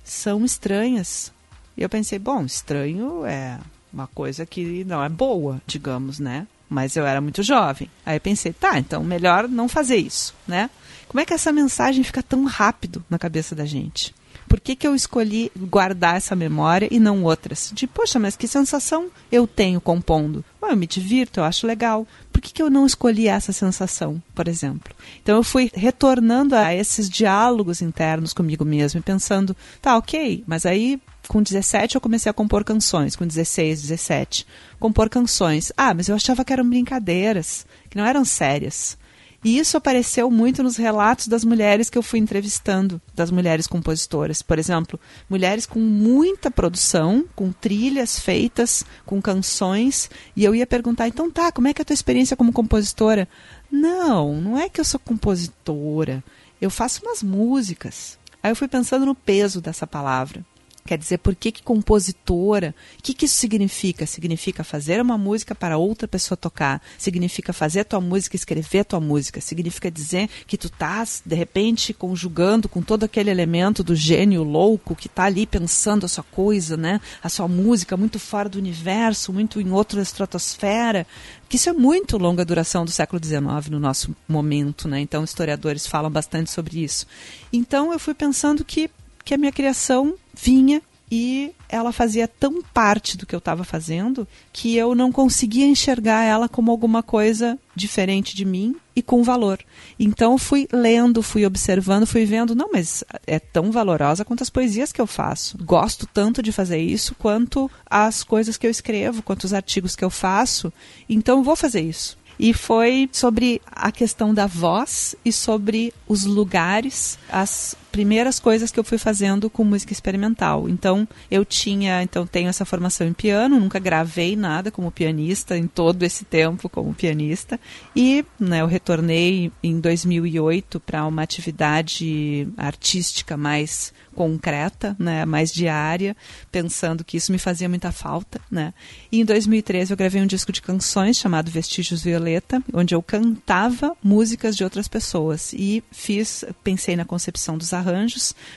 são estranhas. E eu pensei: bom, estranho é uma coisa que não é boa, digamos, né? Mas eu era muito jovem. Aí pensei: tá, então melhor não fazer isso, né? Como é que essa mensagem fica tão rápido na cabeça da gente? Por que, que eu escolhi guardar essa memória e não outras? De, poxa, mas que sensação eu tenho compondo? Bom, eu me divirto, eu acho legal. Por que, que eu não escolhi essa sensação, por exemplo? Então eu fui retornando a esses diálogos internos comigo mesmo e pensando, tá, ok, mas aí com 17 eu comecei a compor canções, com 16, 17. Compor canções. Ah, mas eu achava que eram brincadeiras, que não eram sérias. E isso apareceu muito nos relatos das mulheres que eu fui entrevistando, das mulheres compositoras. Por exemplo, mulheres com muita produção, com trilhas feitas, com canções. E eu ia perguntar, então tá, como é que é a tua experiência como compositora? Não, não é que eu sou compositora. Eu faço umas músicas. Aí eu fui pensando no peso dessa palavra. Quer dizer, por que, que compositora? O que, que isso significa? Significa fazer uma música para outra pessoa tocar. Significa fazer a tua música, escrever a tua música. Significa dizer que tu estás, de repente, conjugando com todo aquele elemento do gênio louco que está ali pensando a sua coisa, né? A sua música muito fora do universo, muito em outra estratosfera. Que isso é muito longa duração do século XIX no nosso momento, né? Então, historiadores falam bastante sobre isso. Então, eu fui pensando que que a minha criação vinha e ela fazia tão parte do que eu estava fazendo que eu não conseguia enxergar ela como alguma coisa diferente de mim e com valor. Então fui lendo, fui observando, fui vendo, não, mas é tão valorosa quanto as poesias que eu faço. Gosto tanto de fazer isso quanto as coisas que eu escrevo, quanto os artigos que eu faço. Então vou fazer isso. E foi sobre a questão da voz e sobre os lugares, as primeiras coisas que eu fui fazendo com música experimental. Então, eu tinha, então tenho essa formação em piano, nunca gravei nada como pianista em todo esse tempo como pianista. E, né, eu retornei em 2008 para uma atividade artística mais concreta, né, mais diária, pensando que isso me fazia muita falta, né? E em 2013 eu gravei um disco de canções chamado Vestígios Violeta, onde eu cantava músicas de outras pessoas e fiz, pensei na concepção dos arranjos,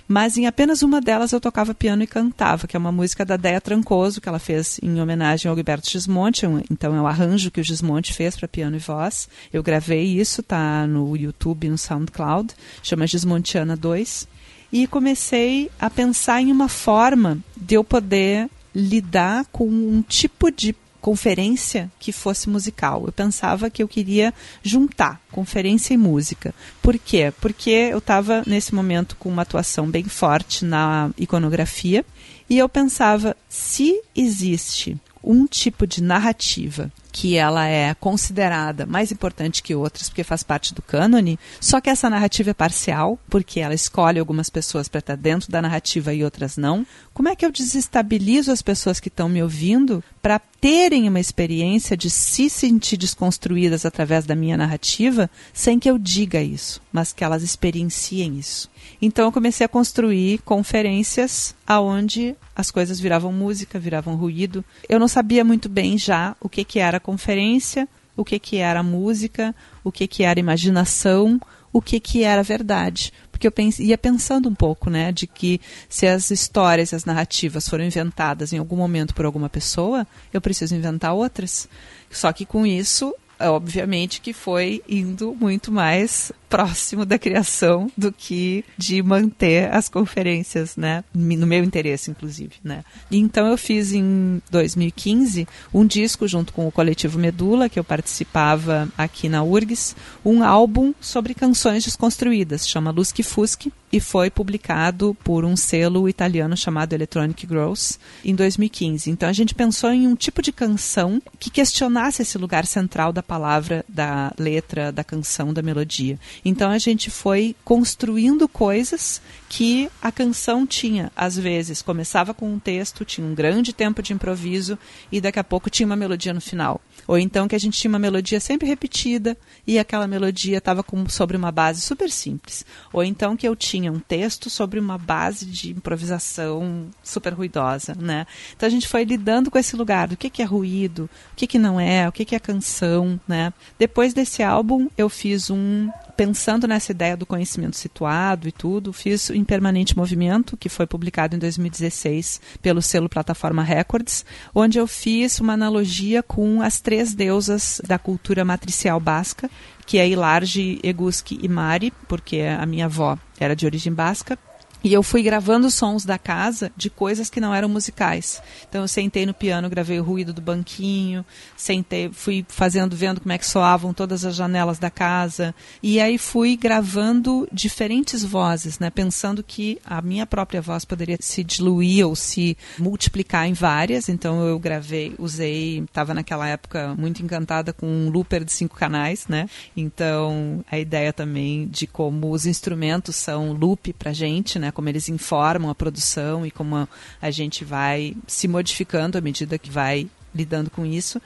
mas em apenas uma delas eu tocava piano e cantava, que é uma música da Deia Trancoso, que ela fez em homenagem ao Gilberto Gismonte, então é o arranjo que o Gismonte fez para piano e voz. Eu gravei isso, tá no YouTube, no SoundCloud, chama Gismontiana 2 e comecei a pensar em uma forma de eu poder lidar com um tipo de conferência que fosse musical. Eu pensava que eu queria juntar conferência e música. Por quê? Porque eu estava nesse momento com uma atuação bem forte na iconografia E eu pensava, se existe um tipo de narrativa que ela é considerada mais importante que outras porque faz parte do cânone, só que essa narrativa é parcial, porque ela escolhe algumas pessoas para estar dentro da narrativa e outras não. Como é que eu desestabilizo as pessoas que estão me ouvindo para terem uma experiência de se sentir desconstruídas através da minha narrativa, sem que eu diga isso, mas que elas experienciem isso? Então eu comecei a construir conferências aonde as coisas viravam música, viravam ruído. Eu não sabia muito bem já o que, que era conferência, o que, que era música, o que, que era imaginação, o que, que era verdade. Porque eu pense, ia pensando um pouco, né, de que se as histórias, as narrativas foram inventadas em algum momento por alguma pessoa, eu preciso inventar outras. Só que com isso obviamente que foi indo muito mais próximo da criação do que de manter as conferências, né? No meu interesse, inclusive, né? Então eu fiz em 2015 um disco junto com o coletivo Medula, que eu participava aqui na URGS, um álbum sobre canções desconstruídas, chama Lusque Fusque, e foi publicado por um selo italiano chamado Electronic Gross em 2015. Então a gente pensou em um tipo de canção que questionasse esse lugar central da palavra, da letra, da canção, da melodia. Então a gente foi construindo coisas que a canção tinha. Às vezes começava com um texto, tinha um grande tempo de improviso e daqui a pouco tinha uma melodia no final. Ou então que a gente tinha uma melodia sempre repetida e aquela melodia estava sobre uma base super simples. Ou então que eu tinha um texto sobre uma base de improvisação super ruidosa, né? Então a gente foi lidando com esse lugar do que, que é ruído, o que, que não é, o que, que é canção, né? Depois desse álbum eu fiz um pensando nessa ideia do conhecimento situado e tudo, fiz Em Permanente Movimento, que foi publicado em 2016 pelo selo Plataforma Records, onde eu fiz uma analogia com as três deusas da cultura matricial basca, que é Ilarge, Eguski e Mari, porque a minha avó era de origem basca, e eu fui gravando sons da casa de coisas que não eram musicais. Então eu sentei no piano, gravei o ruído do banquinho, sentei, fui fazendo, vendo como é que soavam todas as janelas da casa. E aí fui gravando diferentes vozes, né? Pensando que a minha própria voz poderia se diluir ou se multiplicar em várias. Então eu gravei, usei, estava naquela época muito encantada com um looper de cinco canais, né? Então a ideia também de como os instrumentos são loop pra gente, né? Como eles informam a produção e como a gente vai se modificando à medida que vai lidando com isso.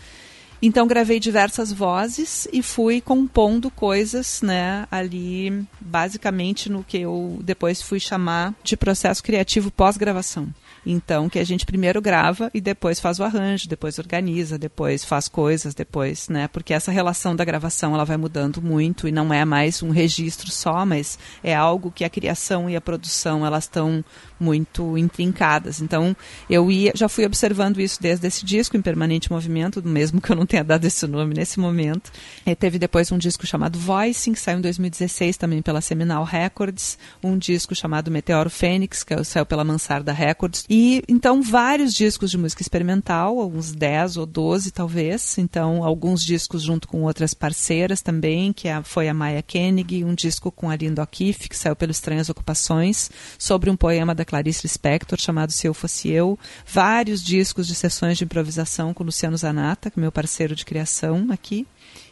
Então gravei diversas vozes e fui compondo coisas, né, ali basicamente no que eu depois fui chamar de processo criativo pós-gravação. Então, que a gente primeiro grava e depois faz o arranjo, depois organiza, depois faz coisas, depois, né? Porque essa relação da gravação ela vai mudando muito e não é mais um registro só, mas é algo que a criação e a produção elas estão muito intrincadas. Então, eu ia, já fui observando isso desde esse disco em permanente movimento, mesmo que eu não tenha dado esse nome nesse momento. E teve depois um disco chamado Voicing, que saiu em 2016 também pela Seminal Records, um disco chamado Meteoro Fênix, que saiu pela Mansarda Records, e então vários discos de música experimental, uns 10 ou 12 talvez. Então, alguns discos junto com outras parceiras também, que é foi a Maya Koenig, um disco com a Linda O'Keeffe, que saiu pelos Estranhas Ocupações, sobre um poema da Clarice Lispector chamado Se Eu Fosse Eu. Vários discos de sessões de improvisação com Luciano Zanata, que é meu parceiro de criação aqui.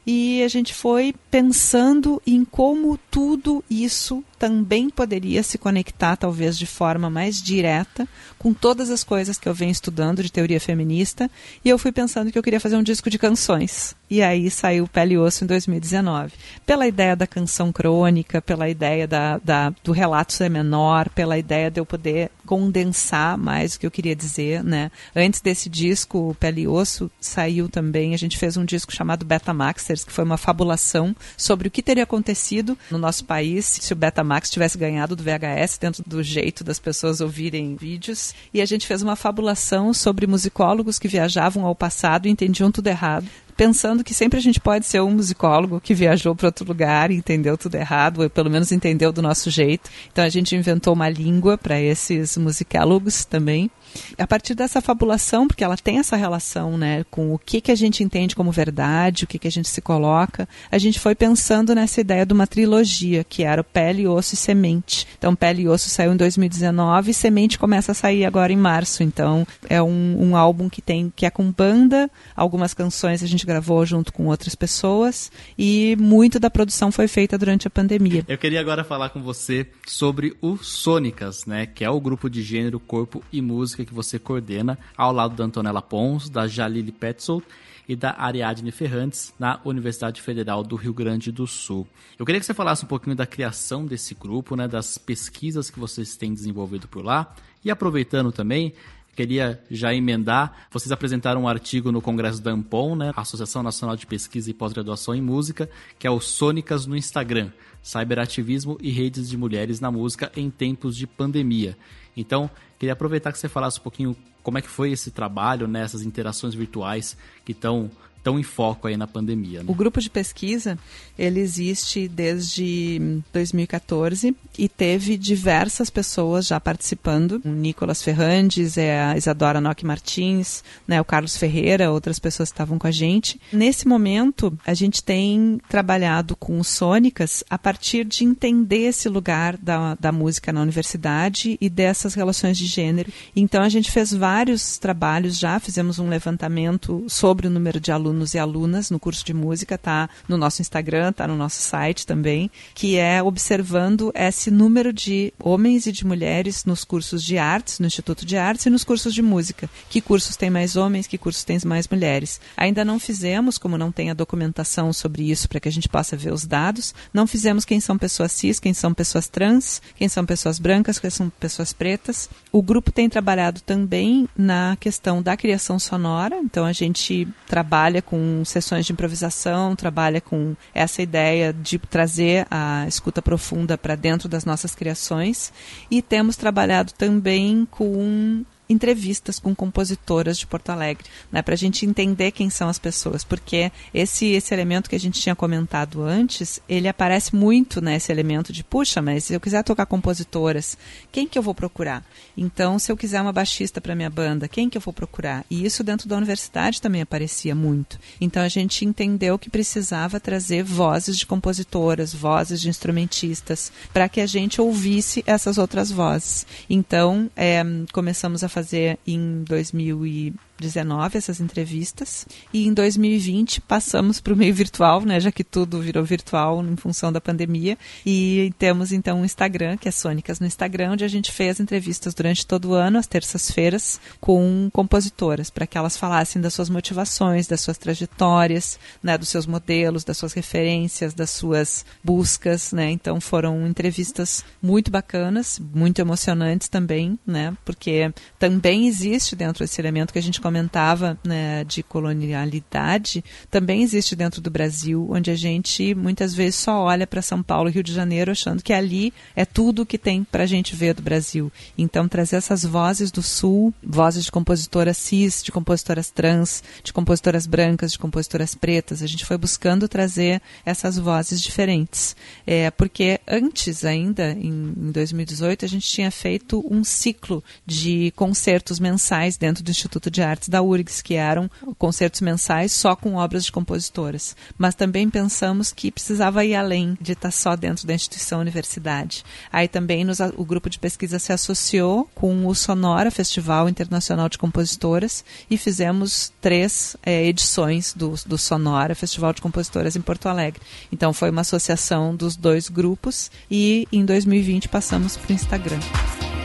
E a gente foi pensando em como tudo isso também poderia se conectar, talvez de forma mais direta, com todas as coisas que eu venho estudando de teoria feminista. E eu fui pensando que eu queria fazer um disco de canções. E aí saiu Pele e Osso em 2019. Pela ideia da canção crônica, pela ideia da, da, do relato ser menor, pela ideia de eu poder condensar mais o que eu queria dizer, né? Antes desse disco, Pele e Osso, saiu também, a gente fez um disco chamado Betamaxers, que foi uma fabulação sobre o que teria acontecido no nosso país se o Betamax Max tivesse ganhado do VHS dentro do jeito das pessoas ouvirem vídeos. E a gente fez uma fabulação sobre musicólogos que viajavam ao passado e entendiam tudo errado pensando que sempre a gente pode ser um musicólogo que viajou para outro lugar e entendeu tudo errado, ou pelo menos entendeu do nosso jeito. Então a gente inventou uma língua para esses musicólogos também. A partir dessa fabulação, porque ela tem essa relação né, com o que, que a gente entende como verdade, o que, que a gente se coloca, a gente foi pensando nessa ideia de uma trilogia, que era Pele, Osso e Semente. Então, Pele e Osso saiu em 2019 e Semente começa a sair agora em março. Então, é um, um álbum que tem que é com banda, algumas canções a gente gravou junto com outras pessoas e muito da produção foi feita durante a pandemia. Eu queria agora falar com você sobre o Sônicas, né, que é o grupo de gênero, corpo e música que você coordena ao lado da Antonella Pons, da Jalili Petzold e da Ariadne Ferrantes na Universidade Federal do Rio Grande do Sul. Eu queria que você falasse um pouquinho da criação desse grupo, né, das pesquisas que vocês têm desenvolvido por lá e aproveitando também, queria já emendar. Vocês apresentaram um artigo no Congresso da Ampon, né, Associação Nacional de Pesquisa e Pós-Graduação em Música, que é o Sônicas no Instagram, Cyberativismo e Redes de Mulheres na Música em Tempos de Pandemia. Então, queria aproveitar que você falasse um pouquinho como é que foi esse trabalho, nessas né, interações virtuais que estão tão em foco aí na pandemia. Né? O grupo de pesquisa ele existe desde 2014 e teve diversas pessoas já participando. O Nicolas Ferrandes, é a Isadora Nock Martins, né, o Carlos Ferreira, outras pessoas estavam com a gente. Nesse momento, a gente tem trabalhado com o Sônicas a partir de entender esse lugar da, da música na universidade e dessas relações de gênero. Então, a gente fez vários trabalhos já, fizemos um levantamento sobre o número de alunos alunos e alunas no curso de música, tá no nosso Instagram, tá no nosso site também, que é observando esse número de homens e de mulheres nos cursos de artes, no Instituto de Artes e nos cursos de música. Que cursos tem mais homens, que cursos tem mais mulheres. Ainda não fizemos, como não tem a documentação sobre isso para que a gente possa ver os dados, não fizemos quem são pessoas cis, quem são pessoas trans, quem são pessoas brancas, quem são pessoas pretas. O grupo tem trabalhado também na questão da criação sonora, então a gente trabalha trabalha com sessões de improvisação, trabalha com essa ideia de trazer a escuta profunda para dentro das nossas criações. E temos trabalhado também com entrevistas com compositoras de Porto Alegre, né, para a gente entender quem são as pessoas, porque esse esse elemento que a gente tinha comentado antes, ele aparece muito nesse né, elemento de puxa, mas se eu quiser tocar compositoras, quem que eu vou procurar? Então, se eu quiser uma baixista para minha banda, quem que eu vou procurar? E isso dentro da universidade também aparecia muito. Então a gente entendeu que precisava trazer vozes de compositoras, vozes de instrumentistas, para que a gente ouvisse essas outras vozes. Então, é, começamos a fazer fazer em 2000 2019 essas entrevistas e em 2020 passamos para o meio virtual, né, já que tudo virou virtual em função da pandemia e temos então um Instagram que é Sônicas no Instagram onde a gente fez entrevistas durante todo o ano às terças-feiras com compositoras para que elas falassem das suas motivações, das suas trajetórias, né, dos seus modelos, das suas referências, das suas buscas, né? Então foram entrevistas muito bacanas, muito emocionantes também, né? Porque também existe dentro desse elemento que a gente comentava né, de colonialidade também existe dentro do Brasil, onde a gente muitas vezes só olha para São Paulo e Rio de Janeiro achando que ali é tudo que tem para a gente ver do Brasil. Então, trazer essas vozes do Sul, vozes de compositoras cis, de compositoras trans, de compositoras brancas, de compositoras pretas, a gente foi buscando trazer essas vozes diferentes. É, porque antes, ainda, em, em 2018, a gente tinha feito um ciclo de concertos mensais dentro do Instituto de Arte da URGS, que eram concertos mensais só com obras de compositoras. Mas também pensamos que precisava ir além de estar só dentro da instituição universidade. Aí também nos, o grupo de pesquisa se associou com o Sonora Festival Internacional de Compositoras e fizemos três é, edições do, do Sonora Festival de Compositoras em Porto Alegre. Então foi uma associação dos dois grupos e em 2020 passamos para o Instagram.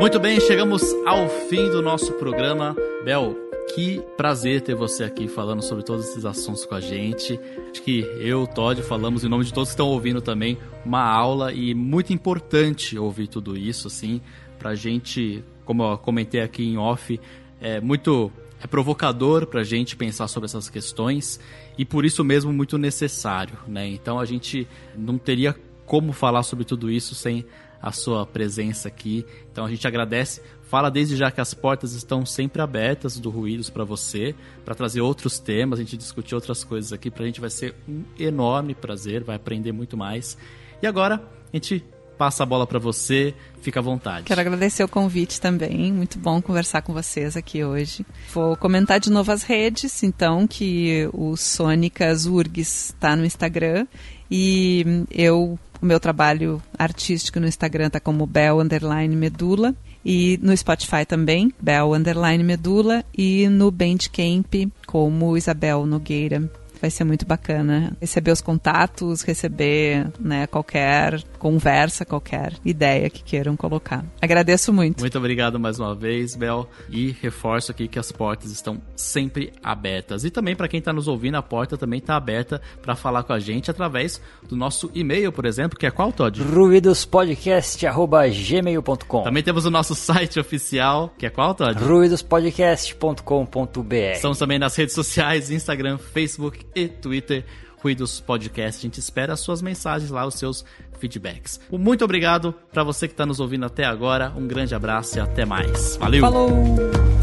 Muito bem, chegamos ao fim do nosso programa. Bel, que prazer ter você aqui falando sobre todos esses assuntos com a gente. Acho que eu, Todd, falamos em nome de todos que estão ouvindo também uma aula e muito importante ouvir tudo isso, assim, pra gente, como eu comentei aqui em off, é muito é provocador pra gente pensar sobre essas questões e por isso mesmo muito necessário, né? Então a gente não teria como falar sobre tudo isso sem a sua presença aqui. Então a gente agradece. Fala desde já que as portas estão sempre abertas do Ruídos para você, para trazer outros temas, a gente discutir outras coisas aqui. Para a gente vai ser um enorme prazer, vai aprender muito mais. E agora a gente passa a bola para você, fica à vontade. Quero agradecer o convite também, muito bom conversar com vocês aqui hoje. Vou comentar de novo as redes, então, que o Sônicas Urgs está no Instagram e eu, o meu trabalho artístico no Instagram está como Bel Underline Medula e no Spotify também, Bel Underline Medula e no Bandcamp como Isabel Nogueira vai ser muito bacana receber os contatos, receber né, qualquer conversa, qualquer ideia que queiram colocar. Agradeço muito. Muito obrigado mais uma vez, Bel, e reforço aqui que as portas estão sempre abertas. E também para quem está nos ouvindo, a porta também está aberta para falar com a gente através do nosso e-mail, por exemplo, que é qual, Todd? ruidospodcast@gmail.com. Também temos o nosso site oficial, que é qual, Todd? ruidospodcast.com.br. Estamos também nas redes sociais, Instagram, Facebook e Twitter, Ruídos Podcast. A gente espera as suas mensagens lá, os seus feedbacks. Muito obrigado para você que está nos ouvindo até agora. Um grande abraço e até mais. Valeu! Falou!